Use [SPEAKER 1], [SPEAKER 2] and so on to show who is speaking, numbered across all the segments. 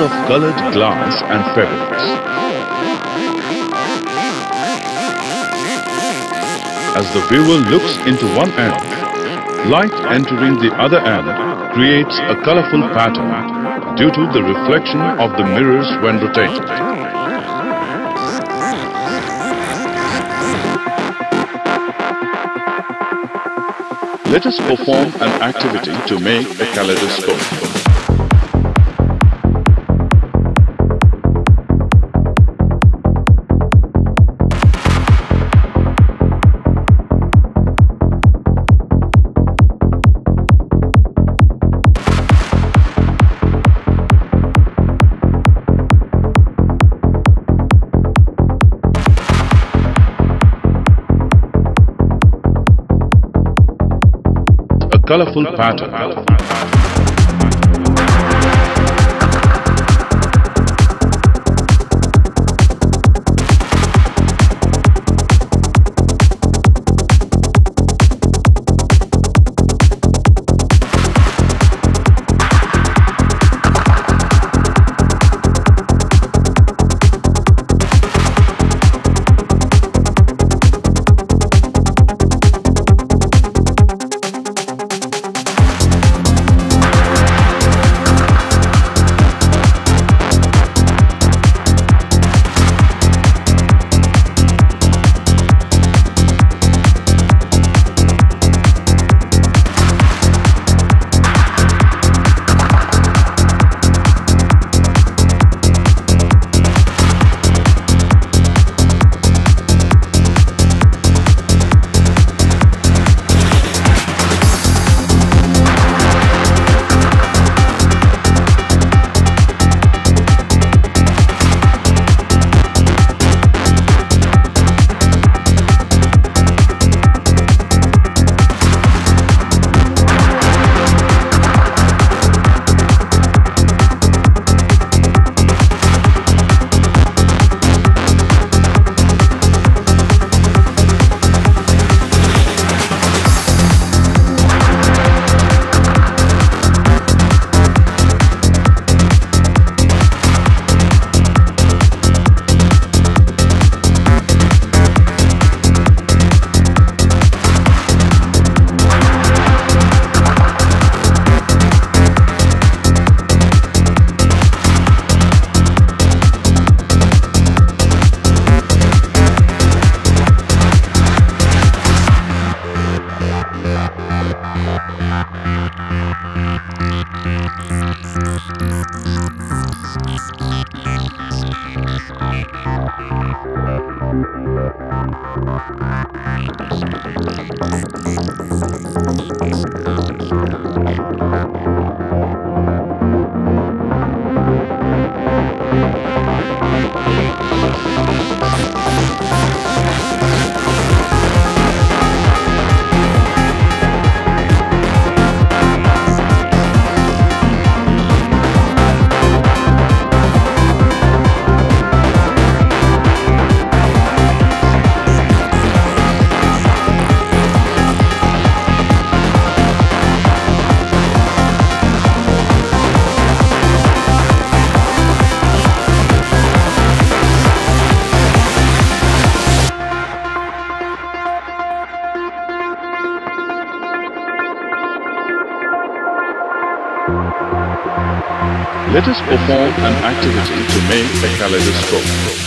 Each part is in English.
[SPEAKER 1] of colored glass and feathers. As the viewer looks into one end, light entering the other end creates a colorful pattern due to the reflection of the mirrors when rotated. Let us perform an activity to make a kaleidoscope. Colorful pattern. Let us perform an activity to make a kaleidoscope.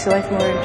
[SPEAKER 2] Makes your life more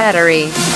[SPEAKER 3] Battery.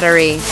[SPEAKER 3] Battery.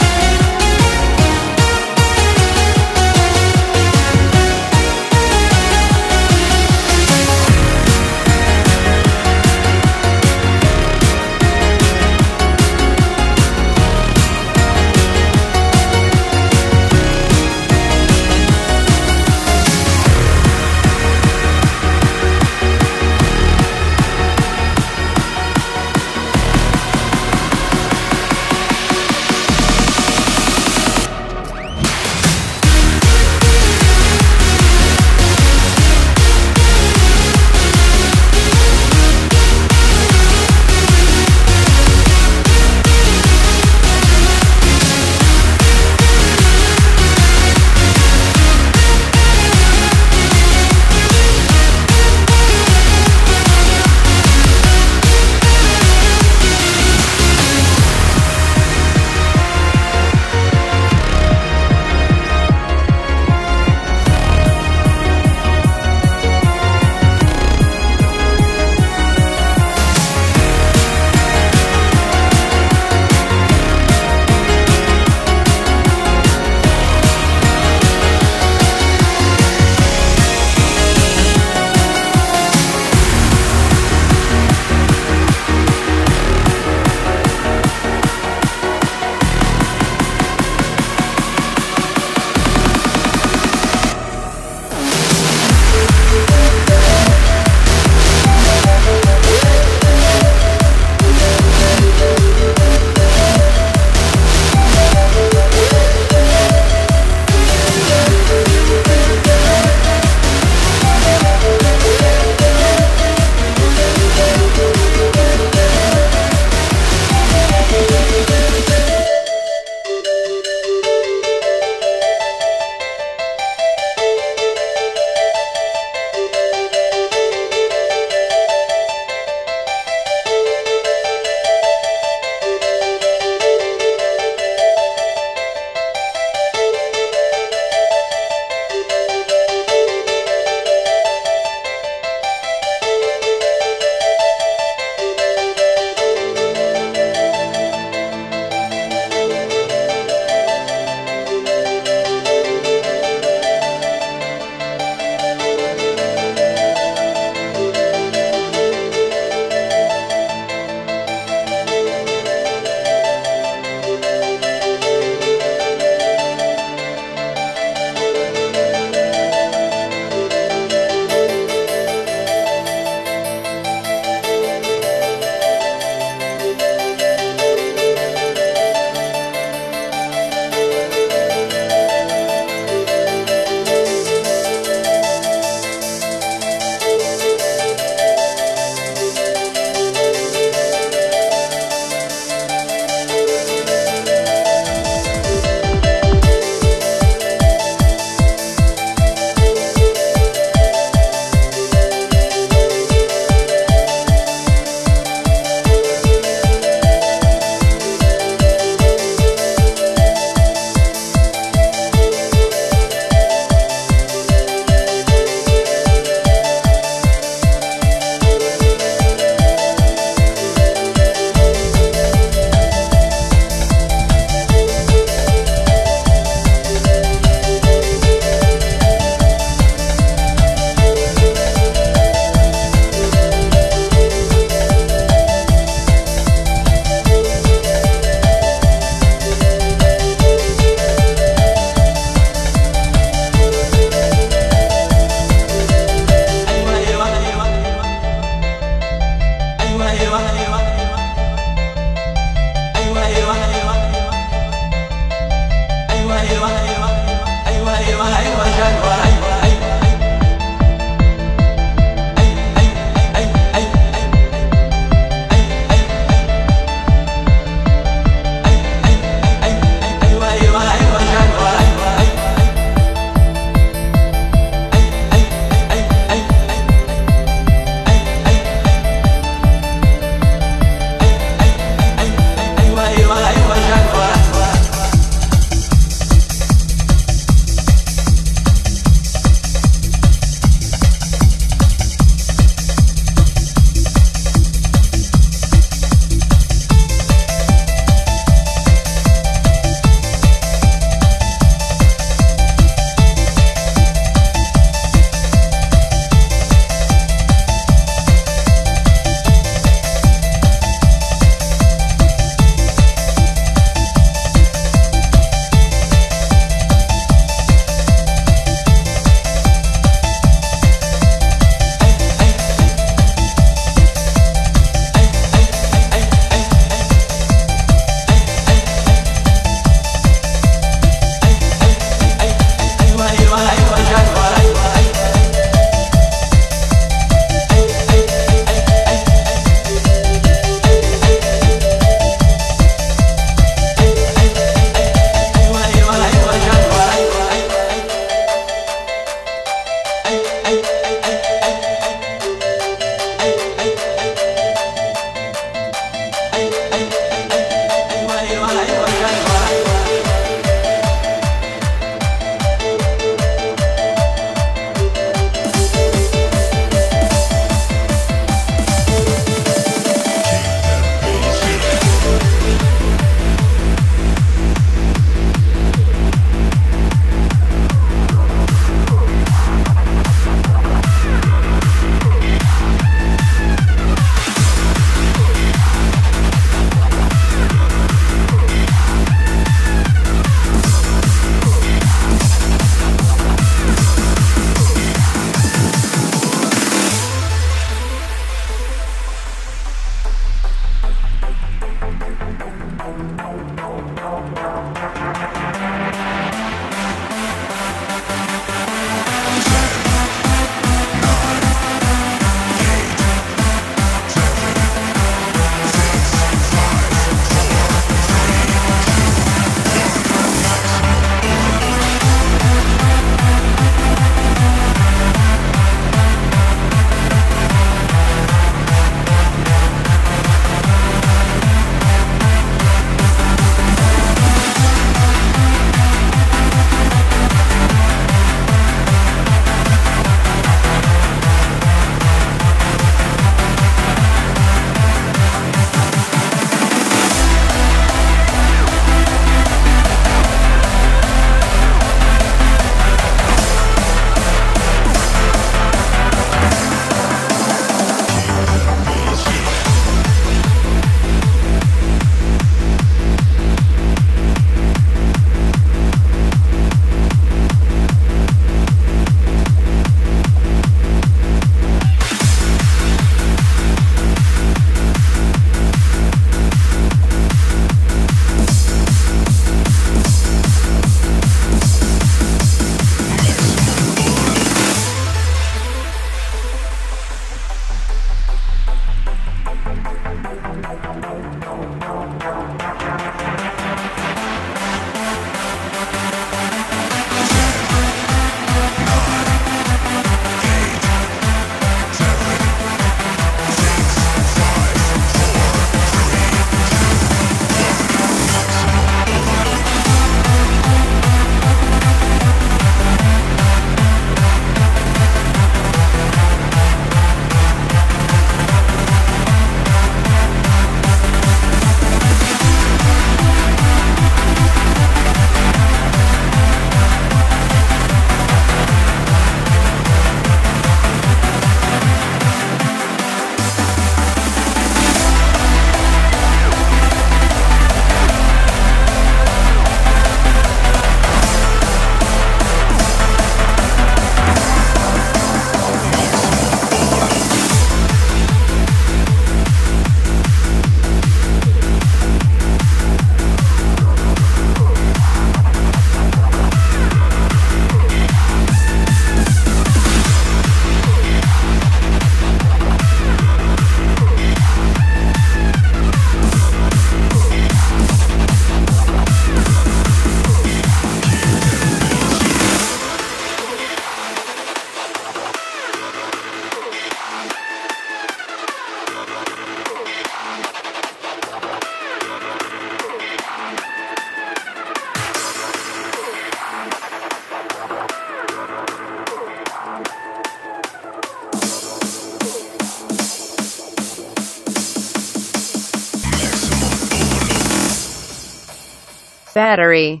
[SPEAKER 3] Battery.